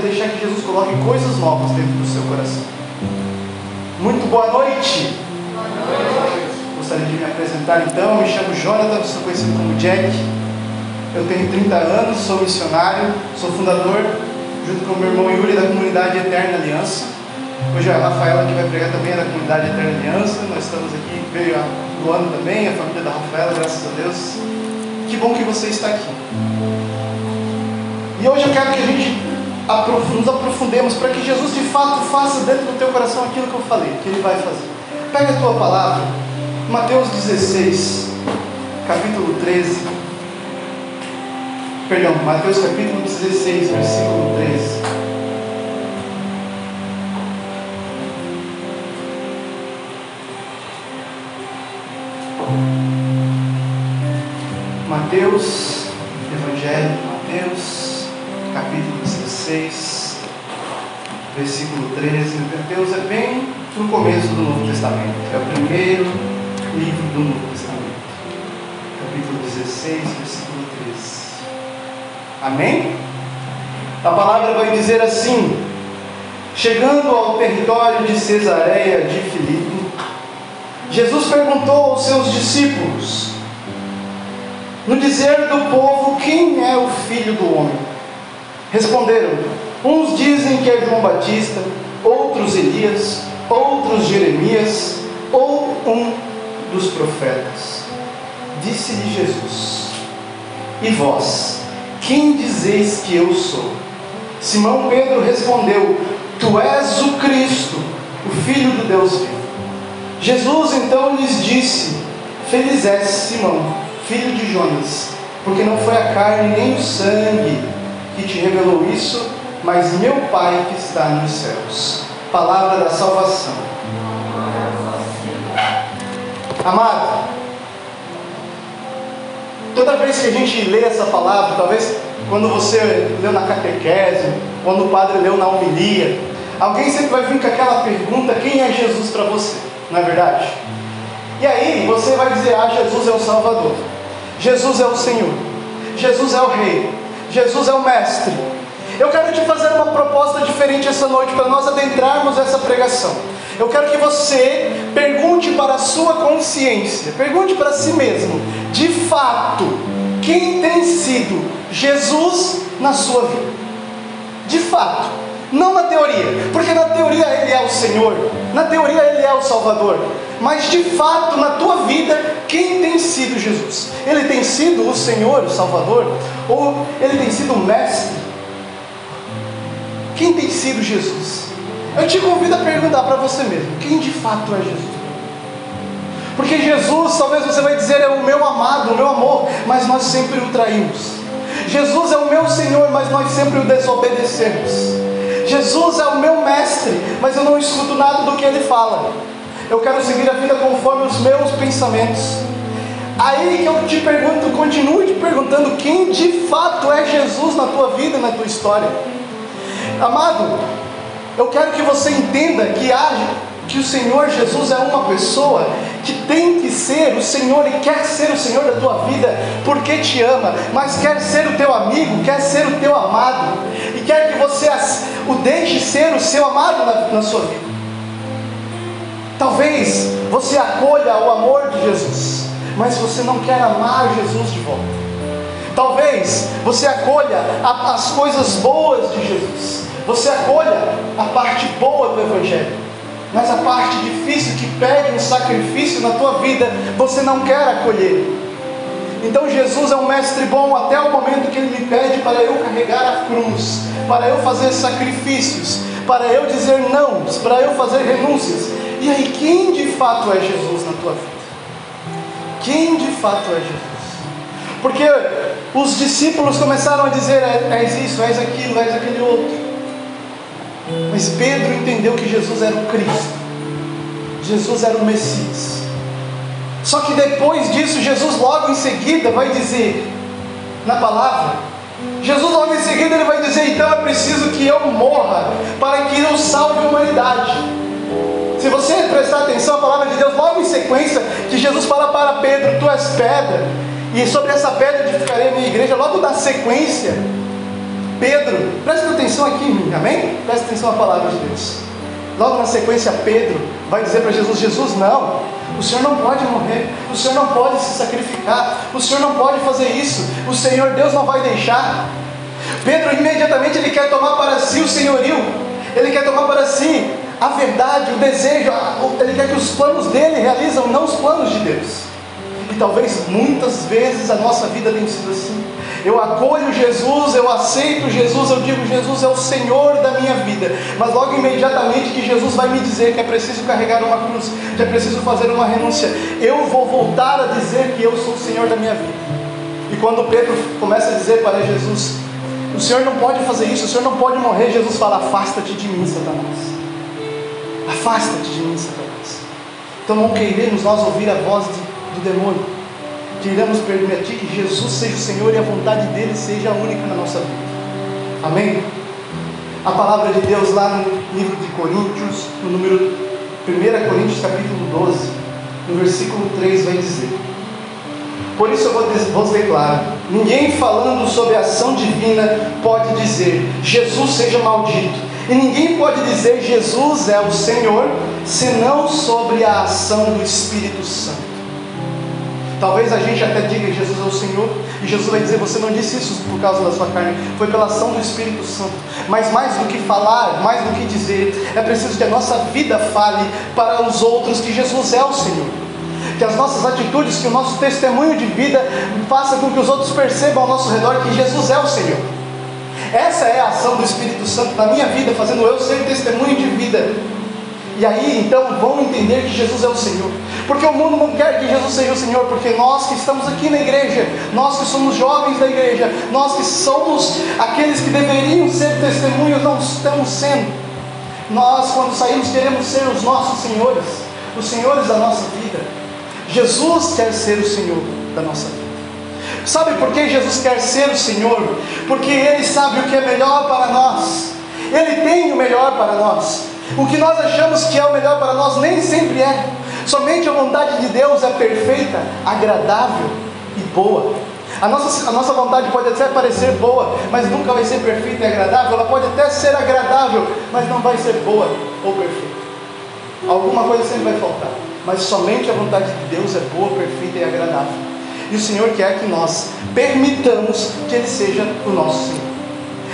deixar que Jesus coloque coisas novas dentro do seu coração. Muito boa noite. Boa noite. Gostaria de me apresentar então. Me chamo Jonathan, sou conhecido como Jack. Eu tenho 30 anos, sou missionário, sou fundador, junto com meu irmão Yuri, da comunidade Eterna Aliança. Hoje a Rafaela que vai pregar também é da comunidade Eterna Aliança. Nós estamos aqui, veio a Luana também, a família da Rafaela, graças a Deus. Que bom que você está aqui. E hoje eu quero que a gente nos aprofundemos para que Jesus de fato faça dentro do teu coração aquilo que eu falei, que Ele vai fazer. Pega a tua palavra, Mateus 16, capítulo 13. Perdão, Mateus capítulo 16, versículo 13. Mateus, versículo 13. Mateus é bem no começo do Novo Testamento, é o primeiro livro do Novo Testamento, capítulo 16, versículo 13. Amém? A palavra vai dizer assim: Chegando ao território de Cesareia de Filipe, Jesus perguntou aos seus discípulos: no dizer do povo, quem é o filho do homem? Responderam: uns dizem que é João Batista, outros Elias, outros Jeremias, ou um dos profetas. Disse-lhe Jesus: E vós, quem dizeis que eu sou? Simão Pedro respondeu: Tu és o Cristo, o Filho do Deus vivo. Jesus então lhes disse: Feliz és Simão filho de Jonas, porque não foi a carne nem o sangue que te revelou isso, mas meu Pai que está nos céus. Palavra da salvação. Amado, toda vez que a gente lê essa palavra, talvez quando você leu na catequese, quando o padre leu na homilia, alguém sempre vai vir com aquela pergunta: quem é Jesus para você? Não é verdade? E aí você vai dizer: ah, Jesus é o Salvador. Jesus é o Senhor, Jesus é o Rei, Jesus é o Mestre. Eu quero te fazer uma proposta diferente essa noite para nós adentrarmos essa pregação. Eu quero que você pergunte para a sua consciência, pergunte para si mesmo, de fato, quem tem sido Jesus na sua vida? De fato, não na teoria, porque na teoria ele é o Senhor, na teoria ele é o Salvador, mas de fato na tua vida, quem tem sido Jesus? Ele tem sido o Senhor, o Salvador? Ou ele tem sido o Mestre? Quem tem sido Jesus? Eu te convido a perguntar para você mesmo: quem de fato é Jesus? Porque Jesus, talvez você vai dizer, é o meu amado, o meu amor, mas nós sempre o traímos. Jesus é o meu Senhor, mas nós sempre o desobedecemos. Jesus é o meu mestre, mas eu não escuto nada do que ele fala. Eu quero seguir a vida conforme os meus pensamentos. Aí que eu te pergunto, continue te perguntando quem de fato é Jesus na tua vida, na tua história. Amado, eu quero que você entenda que há, que o Senhor Jesus é uma pessoa que tem que ser o Senhor e quer ser o Senhor da tua vida porque te ama, mas quer ser o teu amigo, quer ser o teu amado e quer que você o deixe ser o seu amado na, na sua vida. Talvez você acolha o amor de Jesus, mas você não quer amar Jesus de volta. Talvez você acolha as coisas boas de Jesus, você acolha a parte boa do Evangelho, mas a parte difícil que pede um sacrifício na tua vida, você não quer acolher. Então Jesus é um mestre bom até o momento que ele me pede para eu carregar a cruz, para eu fazer sacrifícios, para eu dizer não, para eu fazer renúncias. E aí, quem de fato é Jesus na tua vida? Quem de fato é Jesus? Porque os discípulos começaram a dizer: é, és isso, és aquilo, és aquele outro. Mas Pedro entendeu que Jesus era o Cristo, Jesus era o Messias. Só que depois disso, Jesus logo em seguida vai dizer, na palavra, Jesus logo em seguida ele vai dizer: então é preciso que eu morra para que eu salve a humanidade. Se você prestar atenção à palavra de Deus, logo em sequência, que Jesus fala para Pedro: Tu és pedra, e sobre essa pedra edificarei a minha igreja. Logo na sequência, Pedro, presta atenção aqui, amém? Presta atenção à palavra de Deus. Logo na sequência, Pedro vai dizer para Jesus: Jesus, não, o Senhor não pode morrer, o Senhor não pode se sacrificar, o Senhor não pode fazer isso, o Senhor Deus não vai deixar. Pedro imediatamente ele quer tomar para si o senhorio, ele quer tomar para si a verdade, o desejo, ele quer que os planos dele realizam, não os planos de Deus. E talvez muitas vezes a nossa vida tenha sido assim. Eu acolho Jesus, eu aceito Jesus, eu digo Jesus é o Senhor da minha vida. Mas logo imediatamente que Jesus vai me dizer que é preciso carregar uma cruz, que é preciso fazer uma renúncia, eu vou voltar a dizer que eu sou o Senhor da minha vida. E quando Pedro começa a dizer para Jesus, o Senhor não pode fazer isso, o Senhor não pode morrer, Jesus fala: Afasta-te de mim, Satanás. Afasta-te de mim, Satanás. Então não queremos nós ouvir a voz de, do demônio queiramos permitir que Jesus seja o Senhor e a vontade dele seja única na nossa vida. Amém? A palavra de Deus lá no livro de Coríntios, no número 1 Coríntios capítulo 12, no versículo 3 vai dizer: Por isso eu vos declaro: ninguém falando sobre a ação divina pode dizer Jesus seja maldito. E ninguém pode dizer Jesus é o Senhor, senão sobre a ação do Espírito Santo. Talvez a gente até diga Jesus é o Senhor, e Jesus vai dizer: Você não disse isso por causa da sua carne, foi pela ação do Espírito Santo. Mas mais do que falar, mais do que dizer, é preciso que a nossa vida fale para os outros que Jesus é o Senhor. Que as nossas atitudes, que o nosso testemunho de vida faça com que os outros percebam ao nosso redor que Jesus é o Senhor. Essa é a ação do Espírito Santo na minha vida, fazendo eu ser testemunho de vida e aí então vão entender que Jesus é o Senhor. Porque o mundo não quer que Jesus seja o Senhor, porque nós que estamos aqui na igreja, nós que somos jovens da igreja, nós que somos aqueles que deveriam ser testemunhos, não estamos sendo. Nós, quando saímos, queremos ser os nossos senhores, os senhores da nossa vida. Jesus quer ser o Senhor da nossa vida. Sabe por que Jesus quer ser o Senhor? Porque Ele sabe o que é melhor para nós. Ele tem o melhor para nós. O que nós achamos que é o melhor para nós nem sempre é. Somente a vontade de Deus é perfeita, agradável e boa. A nossa, a nossa vontade pode até parecer boa, mas nunca vai ser perfeita e agradável. Ela pode até ser agradável, mas não vai ser boa ou perfeita. Alguma coisa sempre vai faltar. Mas somente a vontade de Deus é boa, perfeita e agradável. E o Senhor quer que nós permitamos que Ele seja o nosso Senhor.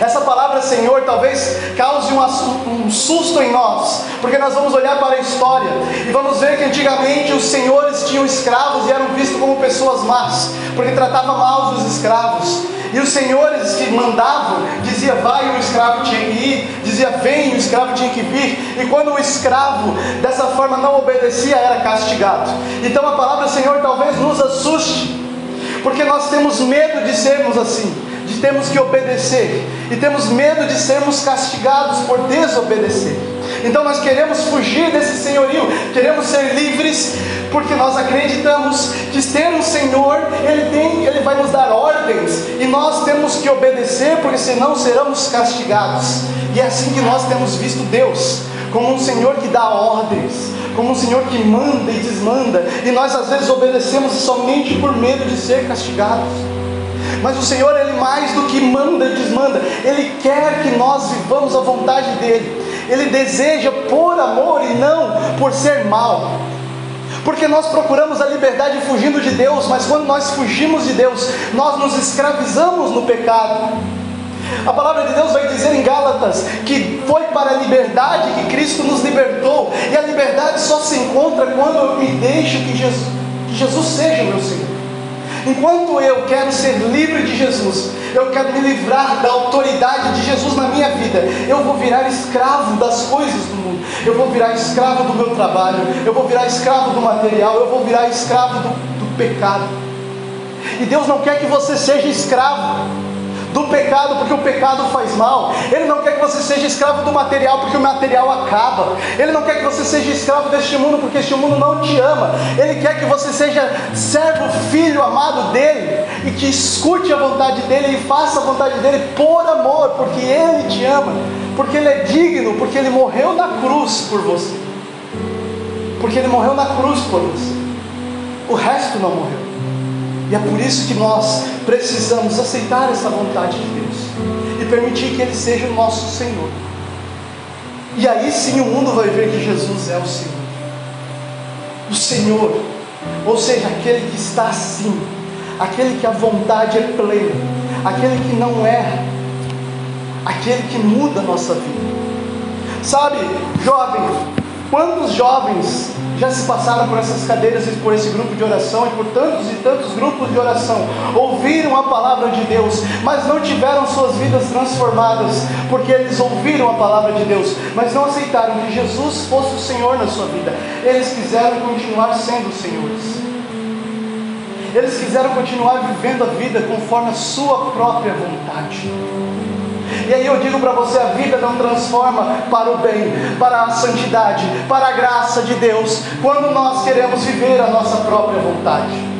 Essa palavra Senhor talvez cause um, susto em nós, porque nós vamos olhar para a história e vamos ver que antigamente os senhores tinham escravos e eram vistos como pessoas más, porque tratavam mal os escravos. E os senhores que mandavam dizia vai o escravo tinha que ir, dizia vem o escravo tinha que vir. E quando o escravo dessa forma não obedecia era castigado. Então a palavra Senhor talvez nos assuste, porque nós temos medo de sermos assim de termos que obedecer e temos medo de sermos castigados por desobedecer. Então nós queremos fugir desse senhorio, queremos ser livres, porque nós acreditamos que ter um Senhor, Ele tem, Ele vai nos dar ordens, e nós temos que obedecer, porque senão seremos castigados. E é assim que nós temos visto Deus, como um Senhor que dá ordens, como um Senhor que manda e desmanda, e nós às vezes obedecemos somente por medo de ser castigados. Mas o Senhor, Ele mais do que manda e desmanda, Ele quer que nós vivamos a vontade dEle. Ele deseja por amor e não por ser mal. Porque nós procuramos a liberdade fugindo de Deus, mas quando nós fugimos de Deus, nós nos escravizamos no pecado. A palavra de Deus vai dizer em Gálatas que foi para a liberdade que Cristo nos libertou, e a liberdade só se encontra quando eu me deixo que Jesus, que Jesus seja meu Senhor. Enquanto eu quero ser livre de Jesus, eu quero me livrar da autoridade de Jesus na minha vida, eu vou virar escravo das coisas do mundo, eu vou virar escravo do meu trabalho, eu vou virar escravo do material, eu vou virar escravo do, do pecado. E Deus não quer que você seja escravo do pecado, porque o pecado faz mal. Ele não quer que você seja escravo do material, porque o material acaba. Ele não quer que você seja escravo deste mundo, porque este mundo não te ama. Ele quer que você seja servo, filho amado dele, e que escute a vontade dele e faça a vontade dele por amor, porque ele te ama, porque ele é digno, porque ele morreu na cruz por você. Porque ele morreu na cruz por você. O resto não morreu. E é por isso que nós precisamos aceitar essa vontade de Deus. E permitir que Ele seja o nosso Senhor. E aí sim o mundo vai ver que Jesus é o Senhor. O Senhor, ou seja, aquele que está assim, aquele que a vontade é plena, aquele que não erra, aquele que muda a nossa vida. Sabe, jovem, quantos jovens já se passaram por essas cadeiras e por esse grupo de oração e por tantos e tantos grupos de oração, ouviram a palavra de Deus, mas não tiveram suas vidas transformadas, porque eles ouviram a palavra de Deus, mas não aceitaram que Jesus fosse o Senhor na sua vida. Eles quiseram continuar sendo senhores. Eles quiseram continuar vivendo a vida conforme a sua própria vontade. E aí eu digo para você: a vida não transforma para o bem, para a santidade, para a graça de Deus, quando nós queremos viver a nossa própria vontade.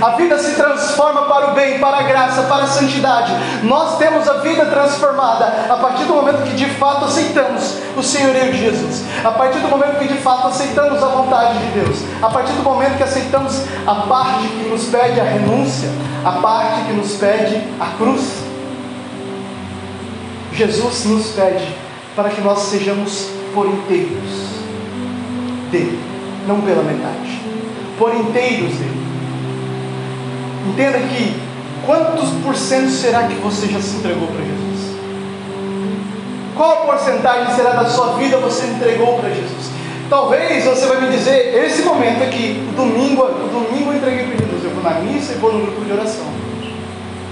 A vida se transforma para o bem, para a graça, para a santidade. Nós temos a vida transformada a partir do momento que de fato aceitamos o Senhorio de Jesus. A partir do momento que de fato aceitamos a vontade de Deus. A partir do momento que aceitamos a parte que nos pede a renúncia, a parte que nos pede a cruz. Jesus nos pede para que nós sejamos por inteiros dele, não pela metade, por inteiros dele. Entenda que quantos por cento será que você já se entregou para Jesus? Qual porcentagem será da sua vida você entregou para Jesus? Talvez você vai me dizer, esse momento aqui, o domingo, o domingo eu entreguei para Jesus, eu vou na missa e vou no grupo de oração.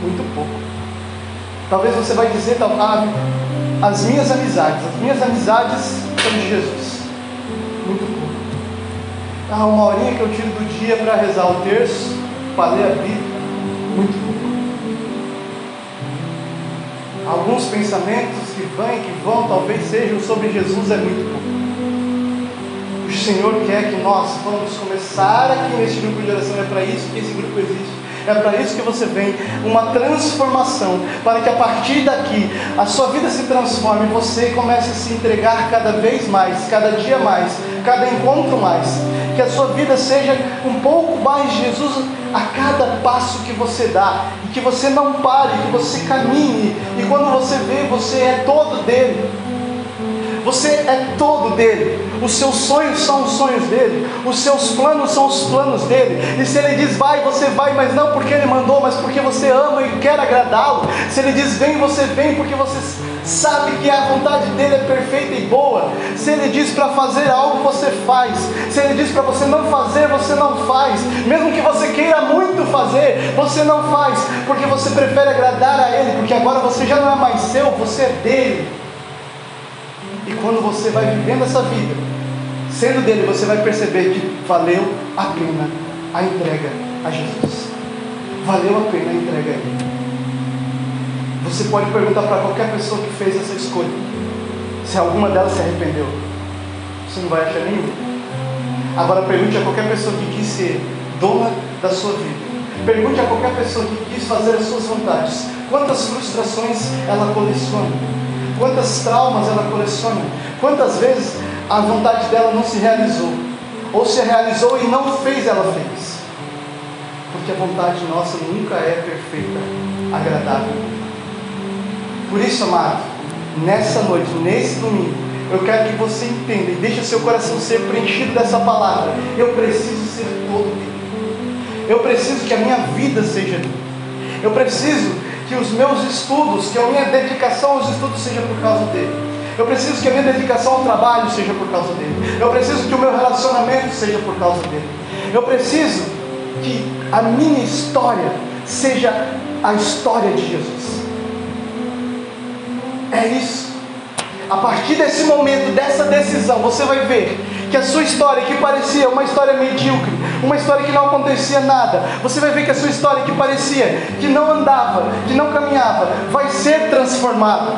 Muito pouco. Talvez você vai dizer, ah, as minhas amizades, as minhas amizades são de Jesus. Muito pouco. Ah, uma horinha que eu tiro do dia para rezar o terço, para ler a Bíblia. Muito pouco. Alguns pensamentos que e que vão, talvez sejam sobre Jesus, é muito pouco. O Senhor quer que nós vamos começar aqui neste grupo de oração, é para isso que esse grupo existe é para isso que você vem, uma transformação, para que a partir daqui a sua vida se transforme, você comece a se entregar cada vez mais, cada dia mais, cada encontro mais. Que a sua vida seja um pouco mais Jesus a cada passo que você dá, e que você não pare, que você caminhe, e quando você vê, você é todo dele. Você é todo dele. Os seus sonhos são os sonhos dele. Os seus planos são os planos dele. E se ele diz vai, você vai, mas não porque ele mandou, mas porque você ama e quer agradá-lo. Se ele diz vem, você vem porque você sabe que a vontade dele é perfeita e boa. Se ele diz para fazer algo, você faz. Se ele diz para você não fazer, você não faz. Mesmo que você queira muito fazer, você não faz, porque você prefere agradar a ele, porque agora você já não é mais seu, você é dele. E quando você vai vivendo essa vida, sendo dele, você vai perceber que valeu a pena a entrega a Jesus. Valeu a pena a entrega a Ele. Você pode perguntar para qualquer pessoa que fez essa escolha, se alguma delas se arrependeu. Você não vai achar nenhum. Agora pergunte a qualquer pessoa que quis ser dona da sua vida. Pergunte a qualquer pessoa que quis fazer as suas vontades. Quantas frustrações ela coleciona? Quantas traumas ela coleciona? Quantas vezes a vontade dela não se realizou? Ou se realizou e não fez, ela fez. Porque a vontade nossa nunca é perfeita, agradável. Por isso, amado, nessa noite, nesse domingo, eu quero que você entenda e deixe seu coração ser preenchido dessa palavra. Eu preciso ser todo dele. Eu preciso que a minha vida seja dele. Eu preciso que os meus estudos, que a minha dedicação aos estudos seja por causa dele. Eu preciso que a minha dedicação ao trabalho seja por causa dele. Eu preciso que o meu relacionamento seja por causa dele. Eu preciso que a minha história seja a história de Jesus. É isso. A partir desse momento, dessa decisão, você vai ver que a sua história, que parecia uma história medíocre, uma história que não acontecia nada, você vai ver que a sua história, que parecia que não andava, que não caminhava, vai ser transformada.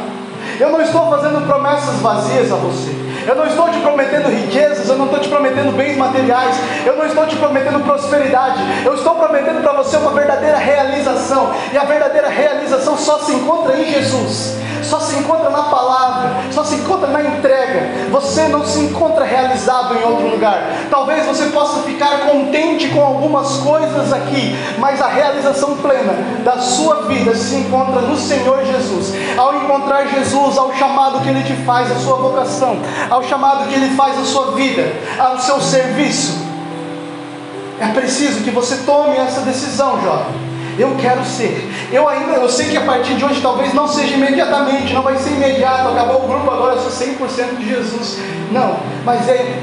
Eu não estou fazendo promessas vazias a você. Eu não estou te prometendo riquezas, eu não estou te prometendo bens materiais, eu não estou te prometendo prosperidade, eu estou prometendo para você uma verdadeira realização, e a verdadeira realização só se encontra em Jesus só se encontra na palavra, só se encontra na entrega. Você não se encontra realizado em outro lugar. Talvez você possa ficar contente com algumas coisas aqui, mas a realização plena da sua vida se encontra no Senhor Jesus. Ao encontrar Jesus, ao chamado que Ele te faz, a sua vocação, ao chamado que Ele faz a sua vida, ao seu serviço, é preciso que você tome essa decisão, jovem. Eu quero ser. Eu ainda, eu sei que a partir de hoje talvez não seja imediatamente, não vai ser imediato. Acabou o grupo agora, eu sou 100% de Jesus. Não, mas é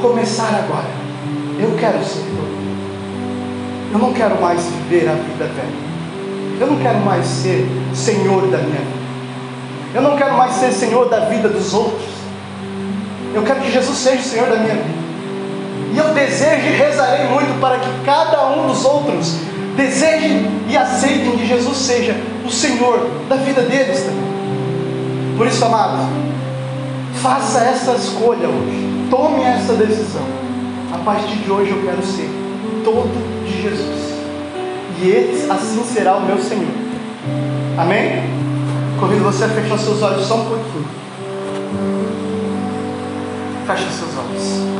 começar agora. Eu quero ser. Eu não quero mais viver a vida velha. Eu não quero mais ser senhor da minha vida. Eu não quero mais ser senhor da vida dos outros. Eu quero que Jesus seja o senhor da minha vida. E eu desejo e rezarei muito para que cada seja o Senhor da vida deles também. Por isso, amados, faça essa escolha hoje, tome essa decisão. A partir de hoje eu quero ser todo de Jesus, e Ele assim será o meu Senhor. Amém? Convido você a fechar seus olhos só um pouquinho. Feche seus olhos.